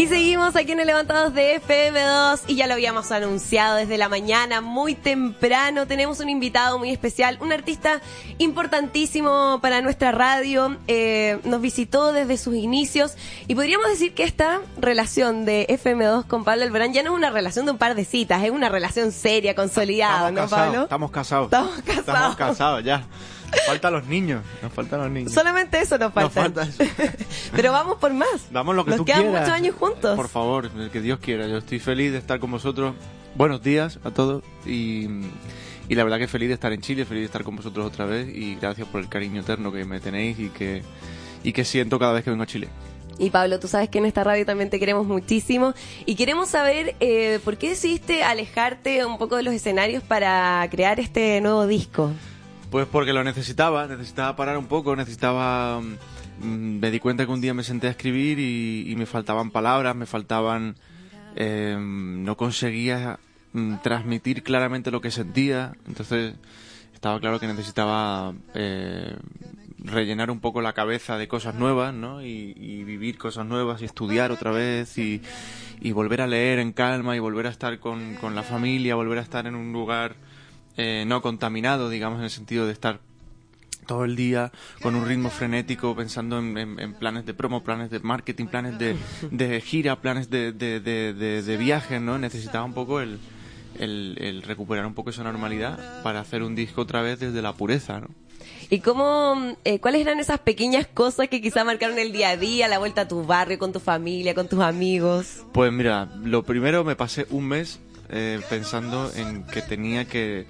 Y seguimos aquí en el Levantados de FM2 y ya lo habíamos anunciado desde la mañana, muy temprano. Tenemos un invitado muy especial, un artista importantísimo para nuestra radio. Eh, nos visitó desde sus inicios y podríamos decir que esta relación de FM2 con Pablo Alborán ya no es una relación de un par de citas, es una relación seria, consolidada, Estamos ¿no, casados, Pablo? Estamos casados. Estamos casados. Estamos casados, ya. Nos faltan los niños. Nos faltan los niños. Solamente eso nos Nos falta. falta eso. Pero vamos por más. Damos lo que nos tú quedan quieras. muchos años juntos. Por favor, el que Dios quiera. Yo estoy feliz de estar con vosotros. Buenos días a todos. Y, y la verdad que feliz de estar en Chile, feliz de estar con vosotros otra vez. Y gracias por el cariño eterno que me tenéis y que, y que siento cada vez que vengo a Chile. Y Pablo, tú sabes que en esta radio también te queremos muchísimo y queremos saber eh, por qué decidiste alejarte un poco de los escenarios para crear este nuevo disco. Pues porque lo necesitaba, necesitaba parar un poco, necesitaba... mm, Me di cuenta que un día me senté a escribir y, y me faltaban palabras, me faltaban... eh, no conseguía mm, transmitir claramente lo que sentía, entonces estaba claro que necesitaba eh, rellenar un poco la cabeza de cosas nuevas, ¿no? Y, y vivir cosas nuevas y estudiar otra vez y, y volver a leer en calma y volver a estar con, con la familia, volver a estar en un lugar eh, no contaminado, digamos, en el sentido de estar todo el día con un ritmo frenético pensando en, en- en planes de promo, planes de marketing, planes de, de gira, planes de, de, de, viaje, ¿no? Necesitaba un poco el, el, el recuperar un poco esa normalidad para hacer un disco otra vez desde la pureza, ¿no? ¿Y cómo, eh, cuáles eran esas pequeñas cosas que quizá marcaron el día a día, la vuelta a tu barrio, con tu familia, con tus amigos? Pues mira, lo primero me pasé un mes eh, pensando en que tenía que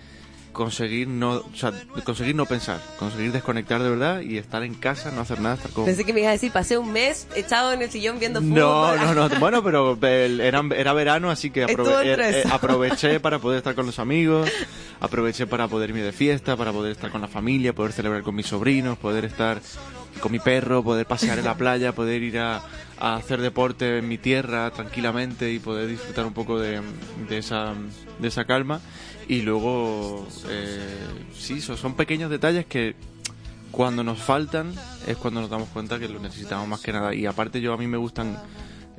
conseguir no, o sea, conseguir no pensar, conseguir desconectar de verdad y estar en casa, no hacer nada, estar con... Pensé que me ibas a decir, pasé un mes echado en el sillón viendo fútbol. No, no, no. Bueno, pero el- era, era verano, así que aprove- eh, eh, aproveché para poder estar con los amigos, aproveché para poder irme de fiesta, para poder estar con la familia, poder celebrar con mis sobrinos, poder estar con mi perro, poder pasear en la playa, poder ir a, a hacer deporte en mi tierra tranquilamente y poder disfrutar un poco de, esa, de esa calma. Y luego, eh, sí, son, pequeños detalles que cuando nos faltan es cuando nos damos cuenta que lo necesitamos más que nada. Y aparte yo a mí me gustan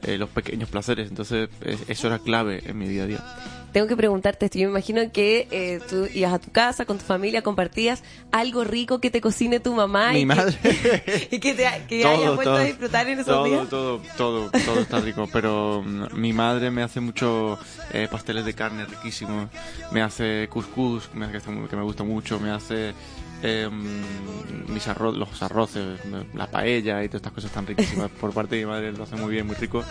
eh, los pequeños placeres, entonces es- eso era clave en mi día a día. Tengo que preguntarte esto. Yo me imagino que eh, tú ibas a tu casa con tu familia, compartías algo rico que te cocine tu mamá. Mi y madre. Que, y que, te, que hayas vuelto a disfrutar en esos todo, días. Todo, todo, todo está rico. Pero mm, mi madre me hace mucho eh, pasteles de carne riquísimos. Me hace couscous, me hace, que me gusta mucho. Me hace eh, mm, mis arroz, los arroces, la paella y todas estas cosas tan riquísimas. Por parte de mi madre lo hace muy bien, muy rico.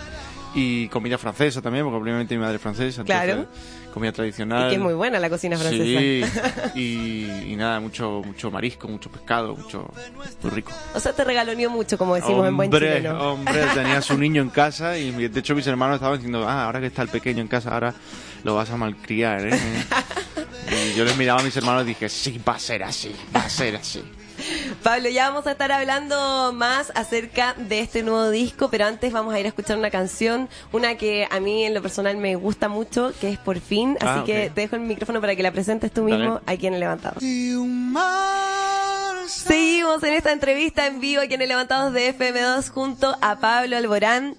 Y comida francesa también, porque obviamente mi madre es francesa. entonces, Claro. Comida tradicional. Y que es muy buena la cocina francesa. Sí, y, y nada, mucho mucho marisco, mucho pescado, mucho muy rico. O sea, te regaloneó mucho, como decimos en buen hombre, chileno. hombre, tenías un niño en casa y de hecho mis hermanos estaban diciendo, ah, ahora que está el pequeño en casa, ahora lo vas a malcriar, ¿eh? Y yo les miraba a mis hermanos y dije, sí, va a ser así, va a ser así. Pablo, ya vamos a estar hablando más acerca de este nuevo disco, pero antes vamos a ir a escuchar una canción, una que a mí en lo personal me gusta mucho, que es Por fin, así Ah, que ok. te dejo el micrófono para que la presentes tú Dale. mismo aquí en el Levantado. Seguimos en esta entrevista en vivo aquí en el Levantados de FM2 junto a Pablo Alborán.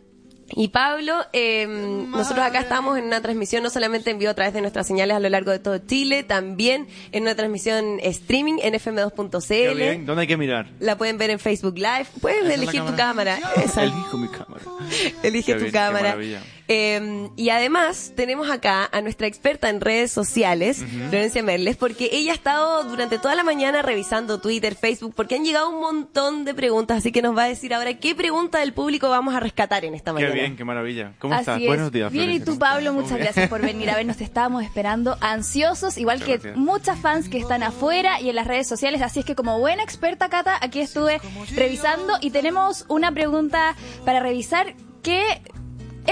Y Pablo, eh, nosotros acá estamos en una transmisión no solamente en vivo a través de nuestras señales a lo largo de todo Chile, también en una transmisión streaming en Qué fm2.cl. bien, ¿dónde hay que mirar? La pueden ver en Facebook Live. Puedes ¿Esa es la elegir tu cámara. Esa. Elijo mi cámara. Elige Qué tu bien, cámara. Eh, y además tenemos acá a nuestra experta en redes sociales, Florencia Merles, porque ella ha estado durante toda la mañana revisando Twitter, Facebook, porque han llegado un montón de preguntas, así que nos va a decir ahora qué pregunta del público vamos a rescatar en esta Qué mañana. bien, qué maravilla. ¿Cómo Así estás? es. Buenos días. Bien, y tú, ¿cómo Pablo, muchas gracias por venir a ver. Nos estábamos esperando ansiosos, igual Muchas que gracias. muchas fans que están afuera y en las redes sociales. Así es que, como buena experta, Cata, aquí estuve revisando y tenemos una pregunta para revisar que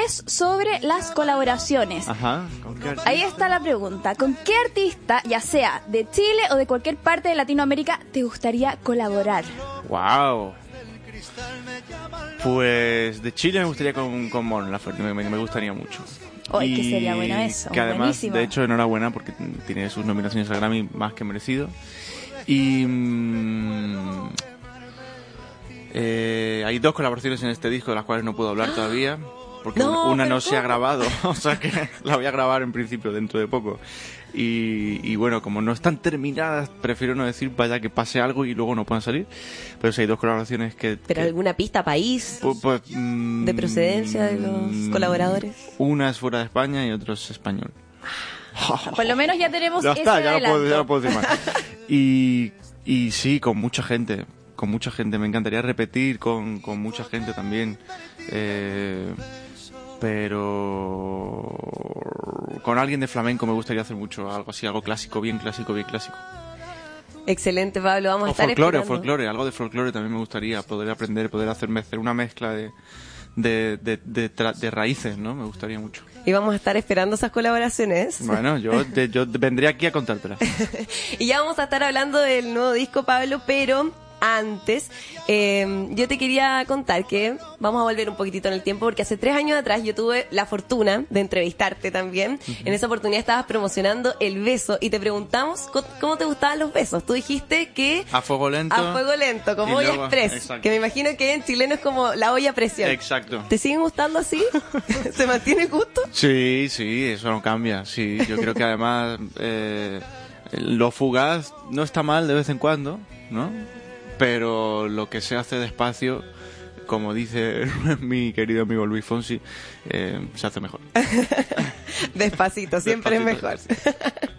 es sobre las colaboraciones. Ajá. ¿con qué artista? Ahí está la pregunta. ¿Con qué artista, ya sea de Chile o de cualquier parte de Latinoamérica, te gustaría colaborar? Wow. Pues de Chile me gustaría con, con Mon Laferte, me, gustaría mucho. Que Y sería bueno eso, Que además, buenísimo. de hecho, enhorabuena porque tiene sus nominaciones al Grammy más que merecido. Y mm, eh, hay dos colaboraciones en este disco de las cuales no puedo hablar todavía. Porque No, una no se ha ¿cómo? grabado, o sea que la voy a grabar en principio dentro de poco. Y, y bueno, como no están terminadas, prefiero no decir vaya que pase algo y luego no puedan salir. Pero sí hay dos colaboraciones que... ¿Pero que- alguna pista, país? Pu- pues, mm, ¿De procedencia de los colaboradores? Una es fuera de España y otro es español. Por lo menos ya tenemos Ya ese está, ya lo, puedo, ya lo puedo decir más. Y, y sí, con mucha gente, con mucha gente. Me encantaría repetir con, con mucha gente también. Eh, pero con alguien de flamenco me gustaría hacer mucho, algo así, algo clásico, bien clásico, bien clásico. Excelente, Pablo. Vamos a estar folclore, o folclore, algo de folclore también me gustaría poder aprender, poder hacerme hacer una mezcla de, de, de, de raíces, ¿no? Me gustaría mucho. Y vamos a estar esperando esas colaboraciones. Bueno, yo, yo vendré aquí a contártela. Y ya vamos a estar hablando del nuevo disco, Pablo, pero antes eh, yo te quería contar que vamos a volver un poquitito en el tiempo porque hace tres años atrás yo tuve la fortuna de entrevistarte también. En esa oportunidad estabas promocionando el beso y te preguntamos cómo te gustaban los besos. Tú dijiste que A fuego lento. a fuego lento, como olla luego- express, exacto. que me imagino que en chileno es como la olla a presión. Exacto. ¿Te siguen gustando así? ¿Se mantiene el gusto? Sí, sí, eso no cambia. Sí, yo creo que además eh, lo fugaz no está mal de vez en cuando, ¿no? Pero lo que se hace despacio, como dice mi querido amigo Luis Fonsi, eh, se hace mejor. Despacito, siempre Despacito, es mejor.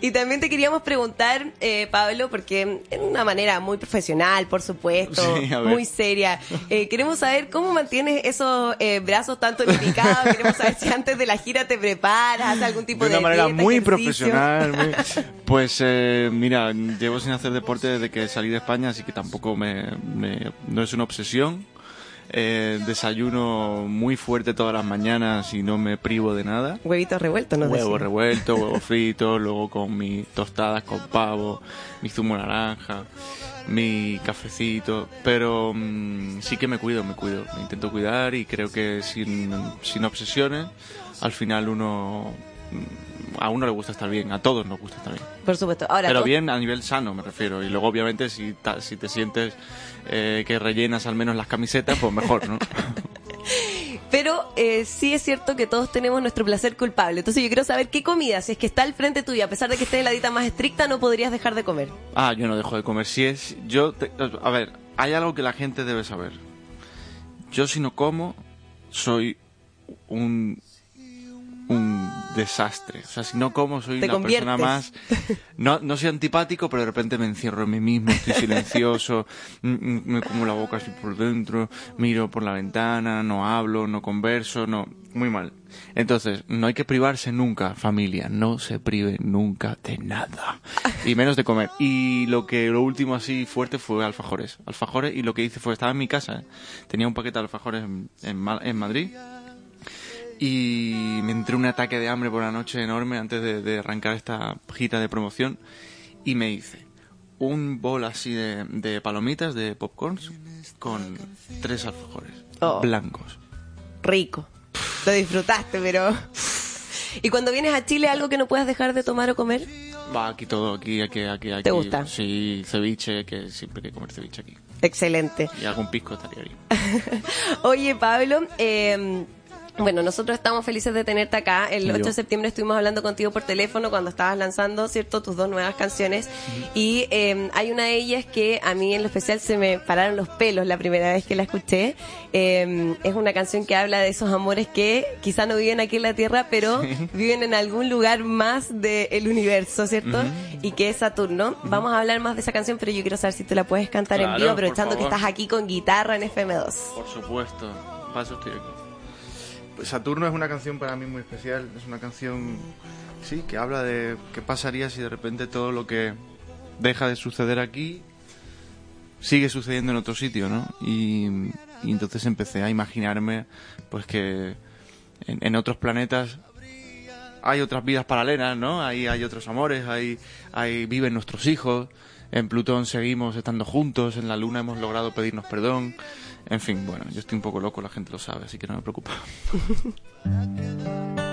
Y también te queríamos preguntar, eh, Pablo, porque en una manera muy profesional, por supuesto, Sí, muy seria, eh, queremos saber cómo mantienes esos eh, brazos tan tonificados, queremos saber si antes de la gira te preparas, haces algún tipo de de una manera dieta, muy ejercicio. profesional. muy- Pues eh, mira, llevo sin hacer deporte desde que salí de España, así que tampoco me, me- no es una obsesión. Eh, desayuno muy fuerte todas las mañanas y no me privo de nada. Huevitos revueltos, ¿no? Huevo revuelto, huevo frito, luego con mis tostadas con pavo, mi zumo de naranja, mi cafecito. Pero mm, sí que me cuido, me cuido. Me intento cuidar y creo que sin, sin obsesiones, al final uno. A uno le gusta estar bien, a todos nos gusta estar bien. Por supuesto. Ahora, Pero bien a nivel sano, me refiero. Y luego, obviamente, si, ta- si te sientes eh, que rellenas al menos las camisetas, pues mejor, ¿no? Pero eh, sí es cierto que todos tenemos nuestro placer culpable. Entonces yo quiero saber qué comida, si es que está al frente tuyo, a pesar de que esté en la dieta más estricta, no podrías dejar de comer. Ah, yo no dejo de comer. Si es, yo, te- a ver, hay algo que la gente debe saber. Yo si no como, soy un, un desastre. O sea, si no como, soy la persona más, no, no soy antipático, pero de repente me encierro en mí mismo, estoy silencioso, mm, mm, me como la boca así por dentro, miro por la ventana, no hablo, no converso, no, muy mal. Entonces, no hay que privarse nunca, familia, no se prive nunca de nada. Y menos de comer. Y lo que, lo último así fuerte fue alfajores. Alfajores, y lo que hice fue, estaba en mi casa, ¿eh? tenía un paquete de alfajores en, en, en Madrid, y me entró un ataque de hambre por la noche enorme antes de, de arrancar esta gira de promoción y me hice un bol así de, de palomitas, de popcorns, con tres alfajores Oh. blancos. Rico. Lo disfrutaste, pero... ¿Y cuando vienes a Chile, algo que no puedas dejar de tomar o comer? Va aquí todo, aquí, aquí, aquí, aquí. ¿Te gusta? Sí, ceviche, que siempre hay que comer ceviche aquí. Excelente. Y algún pisco estaría bien. Oye, Pablo, eh, bueno, nosotros estamos felices de tenerte acá. El Yo. 8 de septiembre estuvimos hablando contigo por teléfono cuando estabas lanzando, ¿cierto?, tus dos nuevas canciones. Y eh, hay una de ellas que a mí en lo especial se me pararon los pelos la primera vez que la escuché. Eh, es una canción que habla de esos amores que quizá no viven aquí en la Tierra, pero viven en algún lugar más del universo, ¿cierto? Y que es Saturno. Vamos a hablar más de esa canción, pero yo quiero saber si tú la puedes cantar en vivo, aprovechando que estás aquí con guitarra en FM2. Por supuesto, para eso estoy aquí. Saturno es una canción para mí muy especial. Es una canción, sí, que habla de qué pasaría si de repente todo lo que deja de suceder aquí sigue sucediendo en otro sitio, ¿no? Y, entonces empecé a imaginarme pues que en, en otros planetas hay otras vidas paralelas, ¿no? Ahí hay otros amores, ahí, ahí viven nuestros hijos, en Plutón seguimos estando juntos, en la Luna hemos logrado pedirnos perdón. En fin, bueno, yo estoy un poco loco, la gente lo sabe, así que no me preocupa.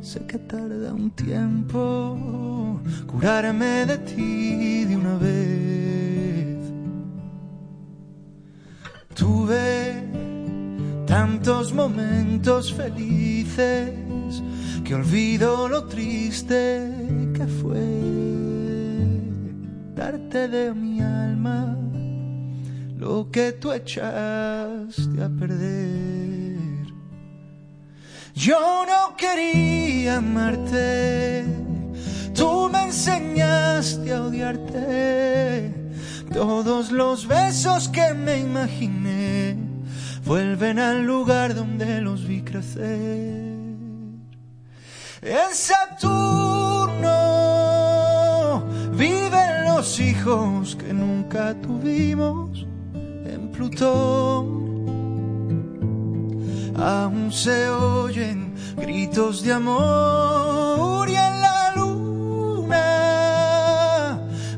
Sé que tarda un tiempo curarme de ti de una vez. Tuve tantos momentos felices que olvido lo triste que fue darte de mi alma lo que tú echaste a perder. Yo no quería amarte, tú me enseñaste a odiarte. Todos los besos que me imaginé vuelven al lugar donde los vi crecer. En Saturno viven los hijos que nunca tuvimos. En Plutón aún se oyen gritos de amor y en la luna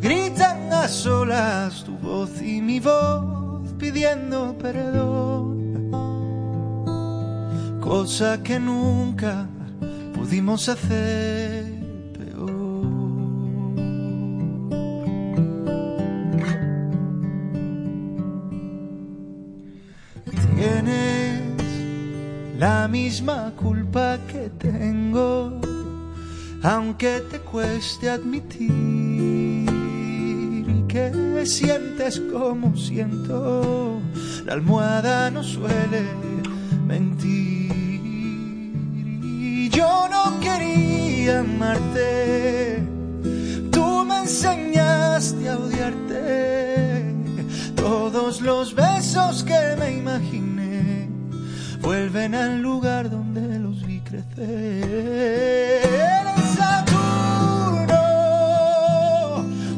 gritan a solas tu voz y mi voz pidiendo perdón, cosa que nunca pudimos hacer la misma culpa que tengo, aunque te cueste admitir que sientes como siento. La almohada no suele mentir. Yo no quería amarte, tú me enseñaste a odiarte. Todos los besos que me imaginé vuelven al lugar donde los vi crecer. En Saturno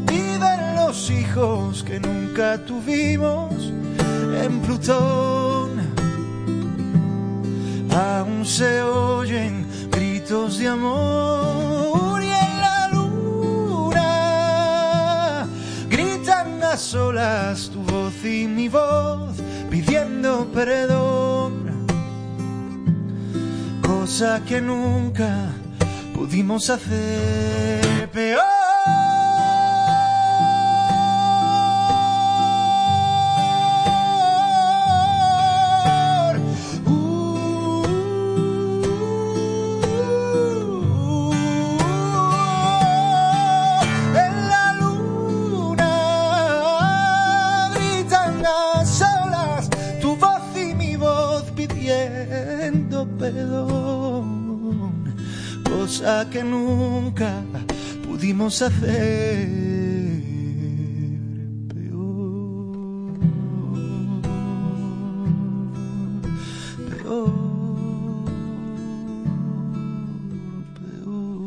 viven los hijos que nunca tuvimos. En Plutón aún se oyen gritos de amor y en la luna gritan a solas tu voz y mi voz pidiendo perdón, cosa que nunca pudimos hacer peor. En cosa que nunca pudimos hacer peor, peor,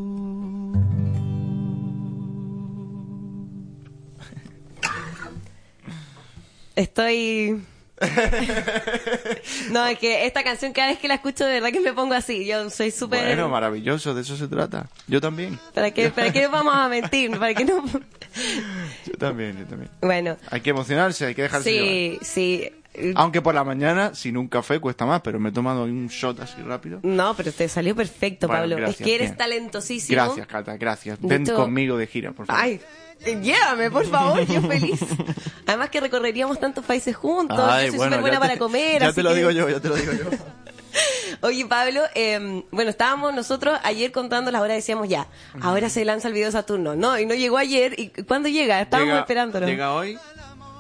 Estoy. no, es que esta canción cada vez que la escucho de verdad que me pongo así. Yo soy súper... Bueno, maravilloso, de eso se trata. Yo también. ¿Para qué, ¿Para qué nos vamos a mentir? ¿Para qué no...? Yo también, yo también. Bueno, Hay que emocionarse, hay que dejarse llevar. sí, sí. Aunque por la mañana, sin un café, cuesta más, pero me he tomado un shot así rápido. No, pero te salió perfecto, Bueno, Pablo. gracias, es que eres bien. talentosísimo. Gracias, Cata, gracias. Ven conmigo de gira, por favor. Ay, llévame, por favor, yo feliz. Además que recorreríamos tantos países juntos. Ay, yo soy bueno, súper buena para comer. Ya te lo que- digo yo, ya te lo digo yo. Oye, Pablo, eh, bueno, estábamos nosotros ayer contando las horas, decíamos ya, ahora se lanza el video Saturno. No, y no llegó ayer. ¿Y cuándo llega? Estábamos Llega- esperándolo. Llega hoy.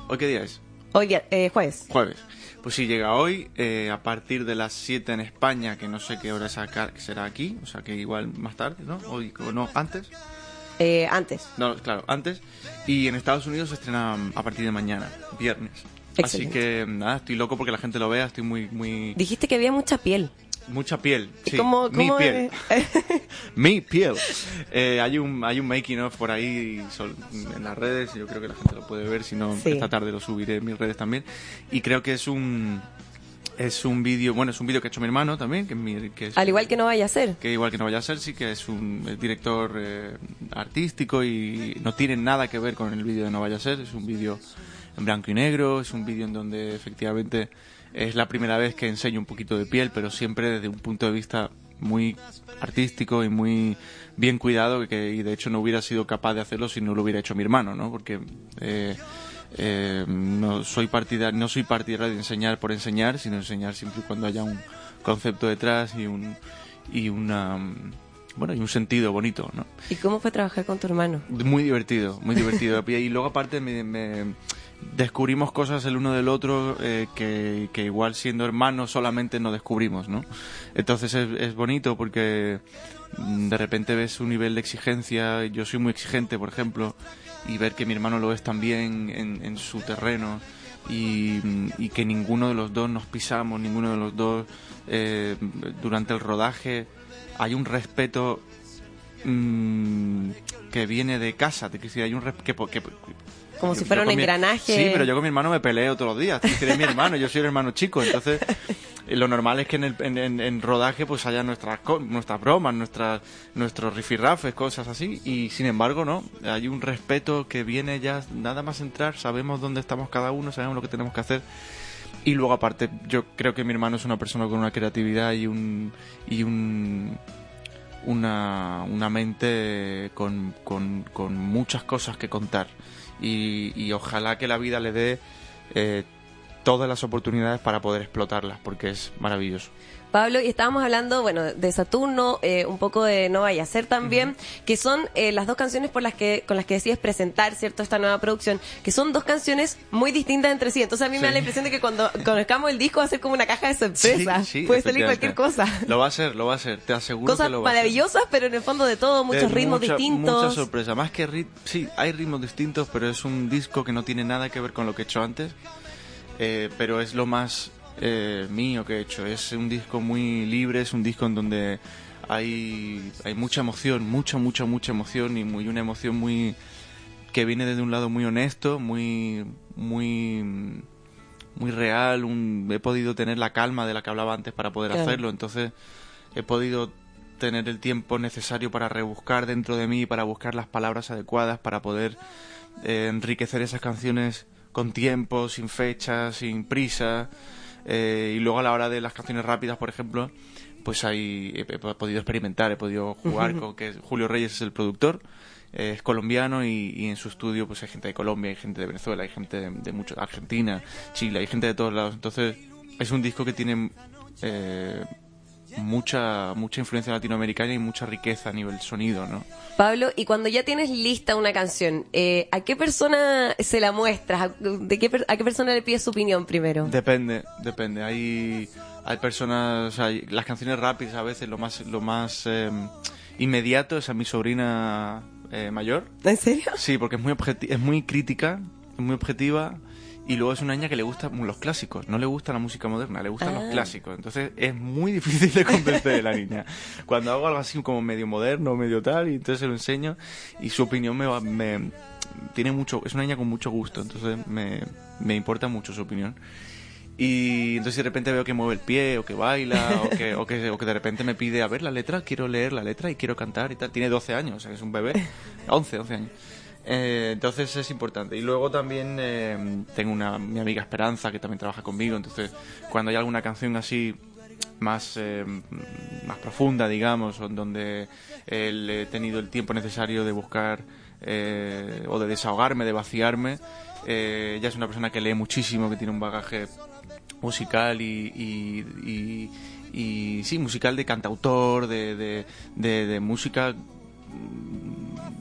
¿Hoy qué día es? Hoy, eh, jueves. Jueves. Pues sí, llega hoy, eh, a partir de las 7 en España, que no sé qué hora sacar, será aquí, o sea que igual más tarde, ¿no? Hoy, o no, antes. Eh, antes. No, claro, antes. Y en Estados Unidos se estrena a partir de mañana, viernes. Así Excelente. que nada, estoy loco porque la gente lo vea, estoy muy, muy... Dijiste que había mucha piel. Mucha piel, sí. ¿Cómo, Mi cómo piel. Mi piel. Eh, hay un hay un making of por ahí en las redes. Yo creo que la gente lo puede ver. Si no, Sí. esta tarde lo subiré en mis redes también. Y creo que es un es un vídeo. Bueno, es un vídeo que ha hecho mi hermano también. Que, mi- que es- Al igual que no vaya a ser. que igual que no vaya a ser, sí que es un director eh, artístico y no tiene nada que ver con el vídeo de No vaya a ser. Es un vídeo en blanco y negro. Es un vídeo en donde efectivamente es la primera vez que enseño un poquito de piel, pero siempre desde un punto de vista muy artístico y muy bien cuidado que y de hecho no hubiera sido capaz de hacerlo si no lo hubiera hecho mi hermano, ¿no? Porque eh, eh, no soy partidario no soy partidario de enseñar por enseñar, sino enseñar siempre y cuando haya un concepto detrás y un y una bueno y un sentido bonito, ¿no? ¿Y cómo fue trabajar con tu hermano? Muy divertido, muy divertido. Y luego aparte me, me- descubrimos cosas el uno del otro eh, que, que igual siendo hermanos solamente no descubrimos, ¿no? Entonces es, es bonito porque mm, de repente ves un nivel de exigencia, yo soy muy exigente, por ejemplo, y ver que mi hermano lo es también en, en su terreno y, y que ninguno de los dos nos pisamos, ninguno de los dos eh, durante el rodaje hay un respeto mm, que viene de casa, te decir, hay un que, que- Como si fuera yo un mi- engranaje. Sí, pero yo con mi hermano me peleo todos los días. Eres mi hermano, yo soy el hermano chico. Entonces, eh, lo normal es que en, el, en, en- en rodaje pues haya nuestras nuestras bromas, nuestras nuestros rifirrafes, cosas así. Y sin embargo, no. Hay un respeto que viene ya nada más entrar. Sabemos dónde estamos cada uno, sabemos lo que tenemos que hacer. Y luego aparte, yo creo que mi hermano es una persona con una creatividad y un y un una, una mente con, con, con muchas cosas que contar. Y, y ojalá que la vida le dé eh, todas las oportunidades para poder explotarlas, porque es maravilloso. Pablo, y estábamos hablando, bueno, de Saturno, eh, un poco de No Vaya a Ser también, que son eh, las dos canciones por las que, con las que decides presentar, ¿cierto?, esta nueva producción, que son dos canciones muy distintas entre sí. Entonces a mí me da la impresión de que cuando conozcamos el disco va a ser como una caja de sorpresas. Sí, sí, Puede salir cualquier cosa. Lo va a ser, lo va a ser, te aseguro Cosas que lo va a maravillosas, pero en el fondo de todo, muchos Eh, ritmos mucha- distintos. Mucha sorpresa. Más que rit sí, hay ritmos distintos, pero es un disco que no tiene nada que ver con lo que he hecho antes. Eh, pero es lo más eh, mío que he hecho. Es un disco muy libre, es un disco en donde hay, hay mucha emoción, mucha, mucha, mucha emoción y muy una emoción muy que viene desde un lado muy honesto, muy, muy, muy real. Un, he podido tener la calma de la que hablaba antes para poder Claro. hacerlo. Entonces he podido tener el tiempo necesario para rebuscar dentro de mí, para buscar las palabras adecuadas, para poder eh, enriquecer esas canciones con tiempo, sin fecha, sin prisa. Eh, y luego a la hora de las canciones rápidas, por ejemplo, pues he, he podido experimentar, he podido jugar con que Julio Reyes es el productor, eh, es colombiano y, y en su estudio pues hay gente de Colombia, hay gente de Venezuela, hay gente de, de mucho, Argentina, Chile, hay gente de todos lados. Entonces es un disco que tiene eh, mucha mucha influencia latinoamericana y mucha riqueza a nivel sonido, ¿no? Pablo, y cuando ya tienes lista una canción, eh, ¿a qué persona se la muestras? ¿A, de qué, per- ¿A qué persona le pides su opinión primero? Depende, depende. Hay, hay personas, o sea, hay- las canciones rápidas a veces lo más, lo más eh, inmediato es a mi sobrina eh, mayor. ¿En serio? Sí, porque es muy es muy crítica, es muy objetiva y luego es una niña que le gustan los clásicos, no le gusta la música moderna, le gustan Ah. los clásicos. Entonces es muy difícil de convencer a la niña. Cuando hago algo así como medio moderno, medio tal, y entonces se lo enseño y su opinión me, va- me tiene mucho, es una niña con mucho gusto, entonces me, me importa mucho su opinión. Y entonces de repente veo que mueve el pie, o que baila, o que, o que, o que de repente me pide, a ver la letra, quiero leer la letra y quiero cantar y tal. Tiene 12 años, o sea que es un bebé. 11, 11 años. Eh, entonces es importante. Y luego también eh, tengo una, mi amiga Esperanza que también trabaja conmigo. Entonces cuando hay alguna canción así más, eh, más profunda, digamos, donde él he tenido el tiempo necesario de buscar eh, o de desahogarme, de vaciarme, eh, ella es una persona que lee muchísimo, que tiene un bagaje musical y, y, y- sí, musical de cantautor, de, de, de- de música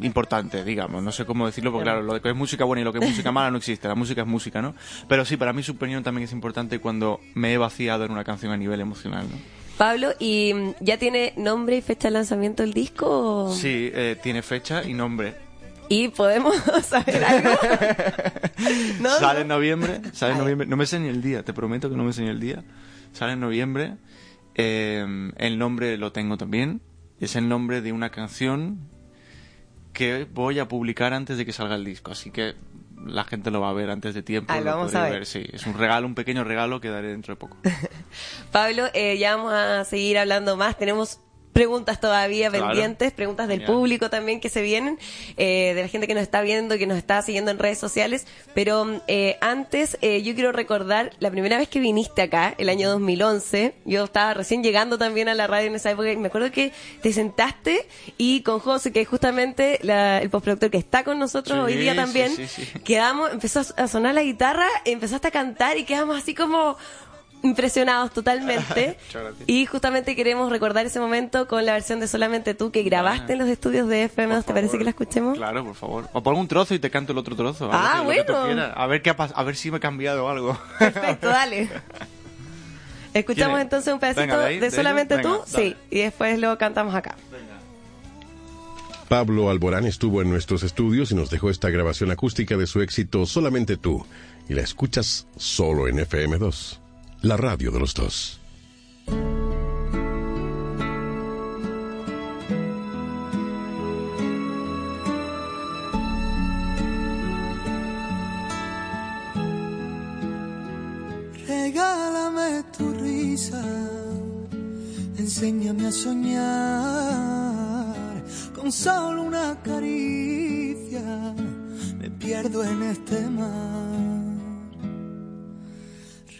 importante, digamos. No sé cómo decirlo, porque claro, lo que es música buena y lo que es música mala no existe. La música es música, ¿no? Pero sí, para mí su opinión también es importante cuando me he vaciado en una canción a nivel emocional, ¿no? Pablo, ¿y mm, ya tiene nombre y fecha de lanzamiento el disco? o- Sí, eh, tiene fecha y nombre. ¿Y podemos saber algo? ¿No? Sale en noviembre, sale en noviembre. No me sé ni el día, te prometo que no me sé ni el día. Sale en noviembre. Eh, el nombre lo tengo también. Es el nombre de una canción que voy a publicar antes de que salga el disco. Así que la gente lo va a ver antes de tiempo. Ah, lo vamos a ver. Sí, es un regalo, un pequeño regalo que daré dentro de poco. Pablo, eh, ya vamos a seguir hablando más. Tenemos preguntas todavía Claro. pendientes, preguntas del Genial. público también que se vienen, eh, de la gente que nos está viendo, que nos está siguiendo en redes sociales. Pero eh, antes, eh, yo quiero recordar la primera vez que viniste acá, el año 2011. Yo estaba recién llegando también a la radio en esa época y me acuerdo que te sentaste y con José, que es justamente la- el postproductor que está con nosotros Sí, hoy día también, sí, sí. quedamos, empezó a sonar la guitarra, empezaste a cantar y quedamos así como impresionados totalmente. Y justamente queremos recordar ese momento con la versión de Solamente tú que grabaste en los estudios de FM2. ¿Te parece que la escuchemos? Claro, por favor. O pongo un trozo y te canto el otro trozo. Ah, bueno. A ver qué ha a ver si me he cambiado algo. Perfecto, dale. Escuchamos entonces un pedacito Venga, de ahí, de, de Solamente ello. tú, sí, y después lo cantamos acá. Pablo Alborán estuvo en nuestros estudios y nos dejó esta grabación acústica de su éxito Solamente tú. Y la escuchas solo en FM2, la radio de los dos. Regálame tu risa, enséñame a soñar con solo una caricia. Me pierdo en este mar.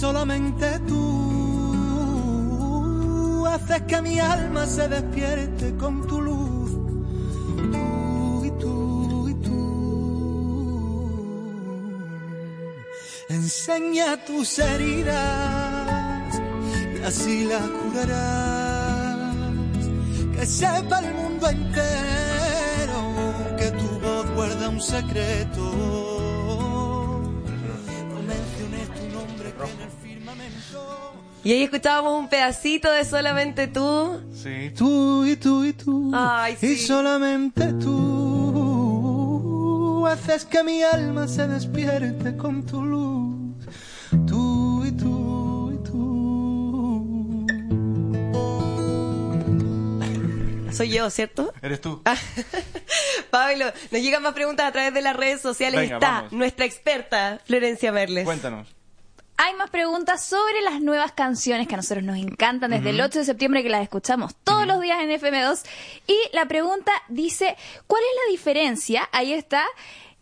solamente tú. Haces que mi alma se despierte con tu luz. Tú y tú y tú. Enseña tus heridas y así las curarás. Que sepa el mundo entero que tu voz guarda un secreto. Y ahí escuchábamos un pedacito de Solamente tú. Sí. Tú y tú y tú. Ay, sí. Y solamente tú haces que mi alma se despierte con tu luz. Tú y tú y tú. Soy yo, ¿cierto? Eres tú. Pablo, nos llegan más preguntas a través de las redes sociales. Venga, Está vamos. nuestra experta, Florencia Merles. Cuéntanos. Hay más preguntas sobre las nuevas canciones que a nosotros nos encantan desde el 8 de septiembre que las escuchamos todos los días en FM2. Y la pregunta dice, ¿cuál es la diferencia? Ahí está.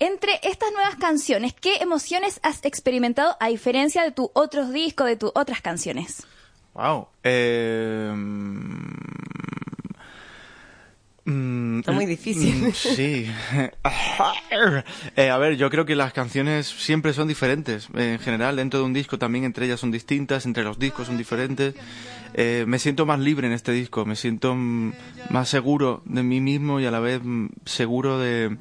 Entre estas nuevas canciones, ¿qué emociones has experimentado a diferencia de tus otros discos, de tus otras canciones? Wow. Eh, mm, Está muy difícil. mm, Sí. Eh, a ver, yo creo que las canciones siempre son diferentes. En general, dentro de un disco también entre ellas son distintas, entre los discos son diferentes. Eh, me siento más libre en este disco, me siento mm, más seguro de mí mismo y a la vez mm, seguro de,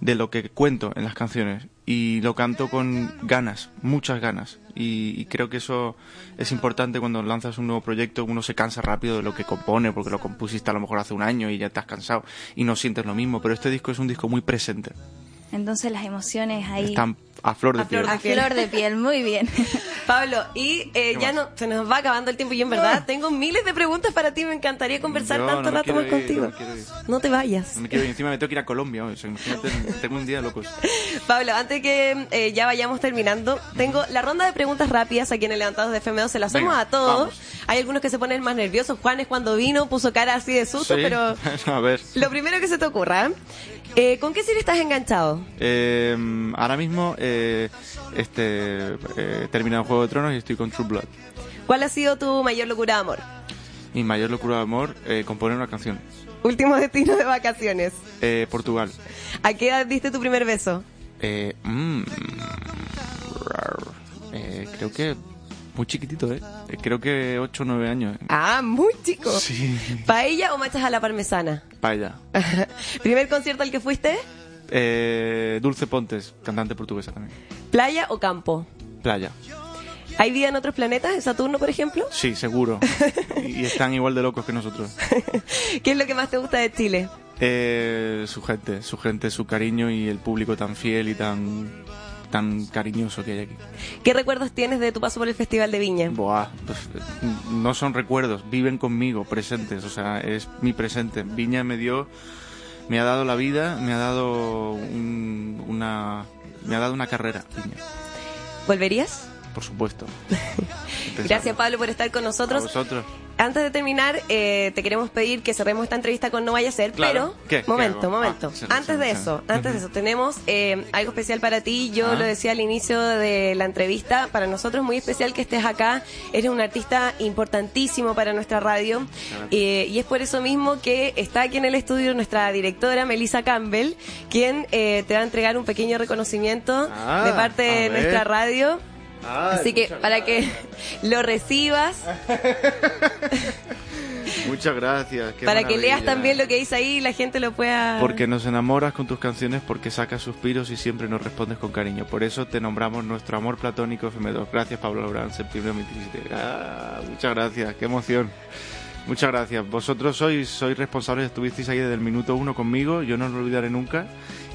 de lo que cuento en las canciones. Y lo canto con ganas, muchas ganas. Y, y creo que eso es importante cuando lanzas un nuevo proyecto. Uno se cansa rápido de lo que compone, porque lo compusiste a lo mejor hace un año y ya has cansado y no sientes lo mismo. Pero este disco es un disco muy presente. Entonces las emociones ahí Están a flor de A flor piel. a flor de piel, muy bien. Pablo, y eh, ya no, se nos va acabando el tiempo y en verdad tengo miles de preguntas para ti. Me encantaría conversar Yo tanto no rato más contigo. no. No te vayas. No me quiero ir. Encima me tengo que ir a Colombia. O sea, imagínate, tengo un día de locos. Pablo, antes que eh, ya vayamos terminando, tengo la ronda de preguntas rápidas aquí en el Levantados de FM2. Se la hacemos Venga, a todos. vamos. Hay algunos que se ponen más nerviosos. Juanes cuando vino puso cara así de susto, Sí. pero a ver. lo primero que se te ocurra. Eh, ¿Con qué serie estás enganchado? Eh, ahora mismo eh, este, eh, he terminado Juego de Tronos y estoy con True Blood. ¿Cuál ha sido tu mayor locura de amor? Mi mayor locura de amor, eh, componer una canción. Último destino de vacaciones. Eh, Portugal. ¿A qué edad diste tu primer beso? Eh, mm. Eh, creo que muy chiquitito, ¿eh? Eh, Creo que 8 o 9 años. Ah, muy chico. Sí. ¿Paella o machas a la parmesana? Paella. ¿Primer concierto al que fuiste? Eh, Dulce Pontes, cantante portuguesa también. ¿Playa o campo? Playa. ¿Hay vida en otros planetas? ¿En Saturno, por ejemplo? Sí, seguro. y, y están igual de locos que nosotros. ¿Qué es lo que más te gusta de Chile? Eh, su gente, su gente, su cariño y el público tan fiel y tan tan cariñoso que hay aquí. ¿Qué recuerdos tienes de tu paso por el Festival de Viña? Buah, pues, no son recuerdos, viven conmigo, presentes, o sea, es mi presente. Viña me dio, me ha dado la vida, me ha dado un- una, me ha dado una carrera, Viña, ¿Volverías? Por supuesto. Gracias, Pablo, por estar con A nosotros. vosotros. Antes de terminar, eh, te queremos pedir que cerremos esta entrevista con No Vaya a Ser, Claro. pero... ¿Qué? ¿Qué Momento, momento. Ah, sí, antes sí, de sí. eso, antes de eso, tenemos eh, algo especial para ti. Yo Ah. lo decía al inicio de la entrevista. Para nosotros es muy especial que estés acá. Eres un artista importantísimo para nuestra radio. Eh, y es por eso mismo que está aquí en el estudio nuestra directora, Melissa Campbell, quien eh, te va a entregar un pequeño reconocimiento Ah, de parte a de nuestra radio. Ay, Así que muchas para que lo recibas, Muchas gracias. qué para que leas también lo que dice ahí y la gente lo pueda... Porque nos enamoras con tus canciones, porque sacas suspiros y siempre nos respondes con cariño. Por eso te nombramos nuestro amor platónico FM2. Gracias, Pablo Lorán, septiembre de 2017. Ah, muchas gracias, qué emoción. Muchas gracias. Vosotros sois, sois responsables, estuvisteis ahí desde el minuto uno conmigo, yo no lo olvidaré nunca.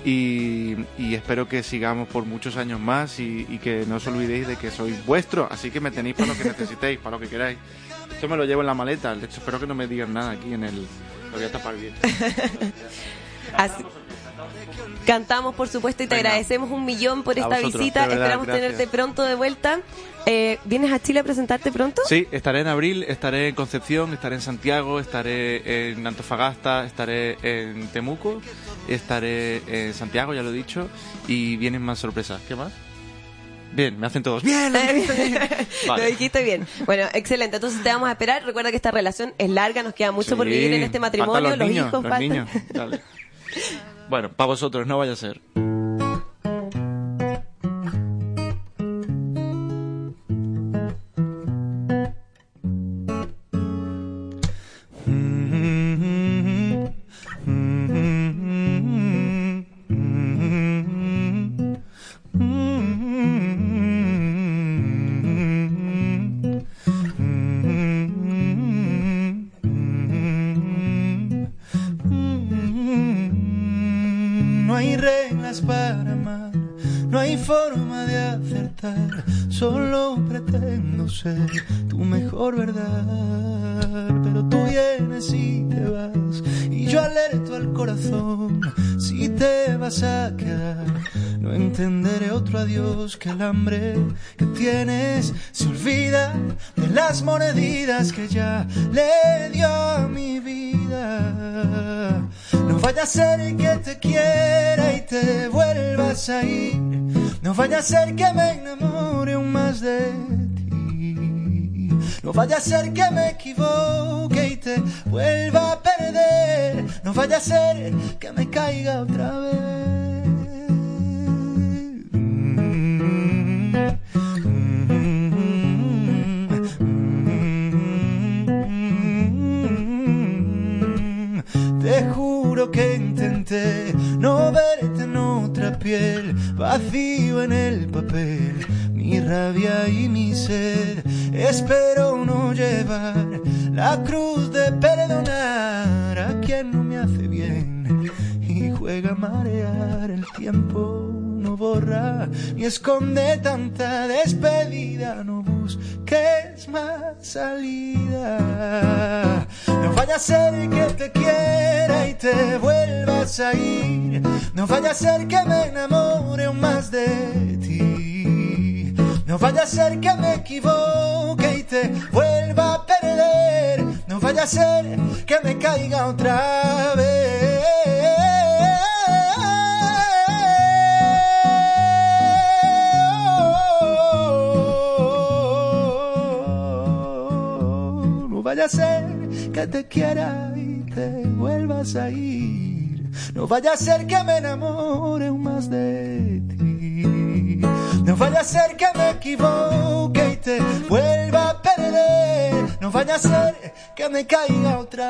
Y, espero que sigamos por muchos años más y, y que no os olvidéis de que soy vuestro. Así que me tenéis para lo que necesitéis, para lo que queráis. Esto me lo llevo en la maleta. De hecho, espero que no me digan nada aquí en el... Lo voy a tapar bien. Así- Cantamos, por supuesto, y te Venga. agradecemos un millón por A esta vosotros, visita. verdad, Esperamos gracias. tenerte pronto de vuelta. Eh, ¿Vienes a Chile a presentarte pronto? Sí, estaré en abril, estaré en Concepción, estaré en Santiago, estaré en Antofagasta, estaré en Temuco, estaré en Santiago, ya lo he dicho, y vienen más sorpresas. ¿Qué más? Bien, me hacen todos. Bien, lo dijiste bien. Vale. Lo dijiste bien. Bueno, excelente. Entonces te vamos a esperar. Recuerda que esta relación es larga, nos queda mucho por Sí, vivir en este matrimonio. Los, Los, niños, hijos los faltan. niños. Dale. Bueno, para vosotros, no vaya a ser. Hambre que tienes se olvida de las moneditas que ya le dio a mi vida. No vaya a ser que te quiera y te vuelvas a ir. No vaya a ser que me enamore aún más de ti. No vaya a ser que me equivoque y te vuelva a perder. No vaya a ser que me caiga otra vez. No verte en otra piel, vacío en el papel, mi rabia y mi sed. Espero no llevar la cruz de perdonar a quien no me hace bien y juega a marear el tiempo. No borra ni esconde tanta despedida, no No vaya a ser que te quiera y te vuelvas a ir. No vaya a ser que me enamore aún más de ti. No vaya a ser que me equivoque y te vuelva a perder. No vaya a ser que me caiga otra vez. Vaya a ser que te quiera y te vuelvas a ir. No vaya a ser que me enamore más de ti. No vaya a ser que me equivoque y te vuelva a perder. No vaya a ser que me caiga otra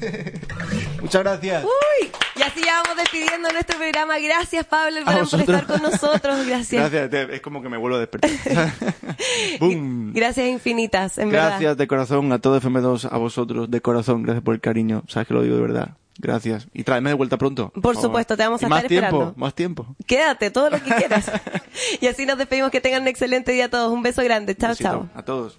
Muchas gracias. Uy, y así ya vamos despidiendo nuestro programa. Gracias, Pablo, por estar con nosotros. Gracias. Gracias, es como que me vuelvo a despertar. ¡Bum! Gracias infinitas, en verdad. Gracias de corazón a todo FM2, a vosotros, de corazón, gracias por el cariño. Sabes que lo digo de verdad. Gracias. Y tráeme de vuelta pronto. Por favor. supuesto, te vamos a Y más estar tiempo, esperando. más tiempo. Quédate, todo lo que quieras. y así nos despedimos. Que tengan un excelente día a todos. Un beso grande. Chao, chao. A todos.